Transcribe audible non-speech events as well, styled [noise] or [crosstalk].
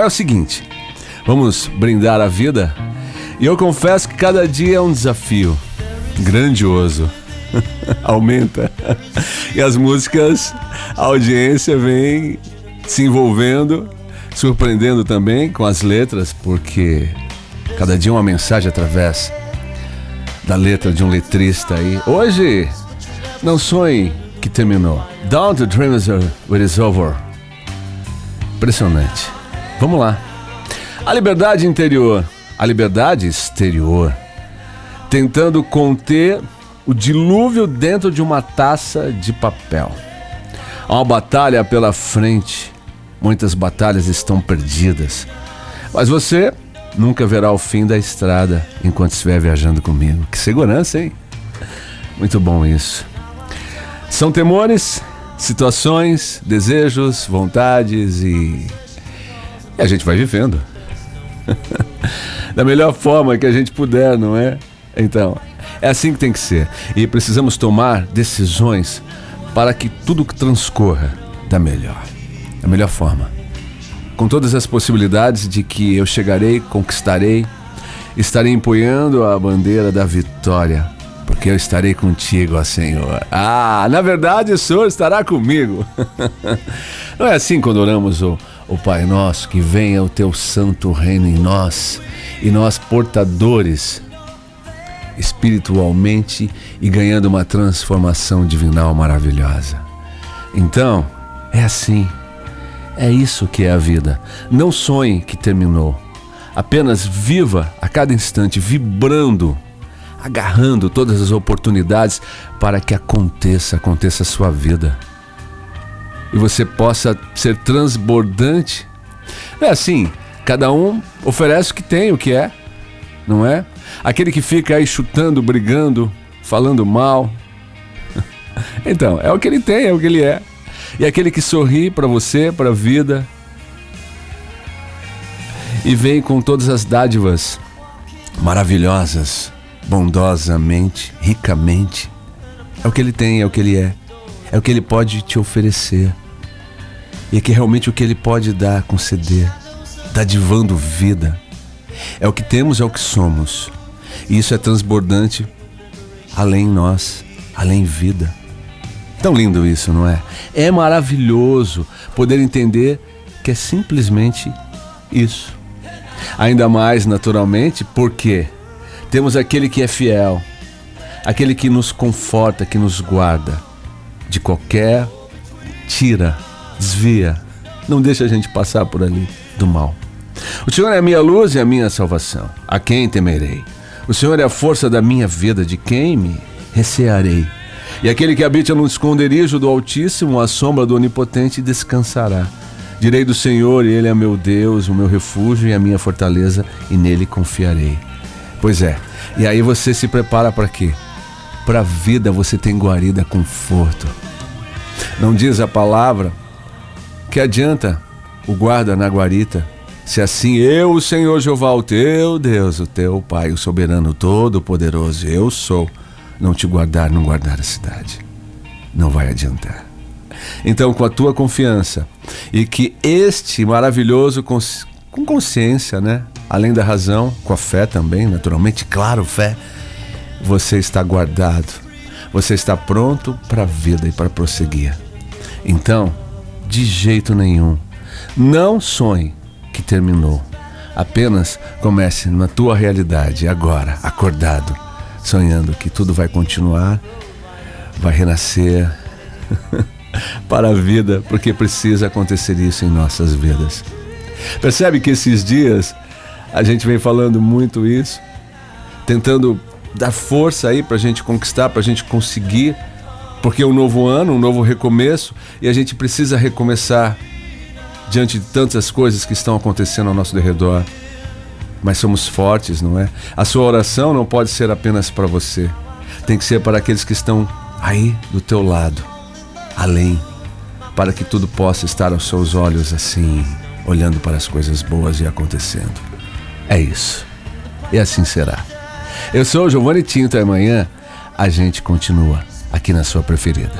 É o seguinte, vamos brindar a vida e eu confesso que cada dia é um desafio grandioso. [laughs] Aumenta. E as músicas, a audiência vem se envolvendo, surpreendendo também com as letras, porque cada dia uma mensagem através da letra de um letrista aí. Hoje, não sonhe que terminou. Don't dream it is over. Impressionante. Vamos lá. A liberdade interior, a liberdade exterior, tentando conter o dilúvio dentro de uma taça de papel. Há uma batalha pela frente. Muitas batalhas estão perdidas. Mas você nunca verá o fim da estrada enquanto estiver viajando comigo. Que segurança, hein? Muito bom isso. São temores, situações, desejos, vontades e, e a gente vai vivendo. [laughs] da melhor forma que a gente puder, não é? Então, é assim que tem que ser. E precisamos tomar decisões para que tudo transcorra da melhor, da melhor forma. Com todas as possibilidades de que eu chegarei, conquistarei, estarei empunhando a bandeira da vitória, porque eu estarei contigo, ó Senhor. Ah, na verdade o Senhor estará comigo. [laughs] Não é assim quando oramos o, o Pai Nosso, que venha o teu santo reino em nós e nós portadores espiritualmente e ganhando uma transformação divinal maravilhosa. Então, é assim. É isso que é a vida. Não sonhe que terminou. Apenas viva a cada instante, vibrando, agarrando todas as oportunidades para que aconteça, aconteça a sua vida. E você possa ser transbordante. É assim, cada um oferece o que tem, o que é, não é? Aquele que fica aí chutando, brigando, falando mal. [laughs] Então, é o que ele tem, é o que ele é. E aquele que sorri para você, para a vida, e vem com todas as dádivas maravilhosas, bondosamente, ricamente. É o que ele tem, é o que ele é. É o que ele pode te oferecer. E é que realmente o que ele pode dar, conceder, dadivando vida. É o que temos, é o que somos. E isso é transbordante além nós, além vida. Tão lindo isso, não é? É maravilhoso poder entender que é simplesmente isso. Ainda mais naturalmente porque temos aquele que é fiel, aquele que nos conforta, que nos guarda de qualquer tira, desvia, não deixa a gente passar por ali do mal. O Senhor é a minha luz e a minha salvação. A quem temerei? O Senhor é a força da minha vida, de quem me recearei? E aquele que habita no esconderijo do Altíssimo, à sombra do Onipotente, descansará. Direi do Senhor, Ele é meu Deus, o meu refúgio e a minha fortaleza, e nele confiarei. Pois é, e aí você se prepara para quê? Para a vida você tem guarida, conforto. Não diz a palavra que adianta o guarda na guarita se assim eu, o Senhor Jeová, o teu Deus, o teu Pai, o soberano todo-poderoso, eu sou, não te guardar, não guardar a cidade, não vai adiantar. Então, com a tua confiança e que este maravilhoso com consciência, né? Além da razão, com a fé também, naturalmente, claro, fé, você está guardado. Você está pronto para a vida e para prosseguir. Então, de jeito nenhum, não sonhe que terminou. Apenas comece na tua realidade, agora, acordado, sonhando que tudo vai continuar, vai renascer [laughs] para a vida, porque precisa acontecer isso em nossas vidas. Percebe que esses dias a gente vem falando muito isso, tentando dar força aí para a gente conquistar, para a gente conseguir, porque é um novo ano, um novo recomeço e a gente precisa recomeçar diante de tantas coisas que estão acontecendo ao nosso derredor. Mas somos fortes, não é? A sua oração não pode ser apenas para você. Tem que ser para aqueles que estão aí do teu lado, além, para que tudo possa estar aos seus olhos assim, olhando para as coisas boas e acontecendo. É isso. E assim será. Eu sou o Giovanni Tinto e amanhã a gente continua aqui na sua preferida.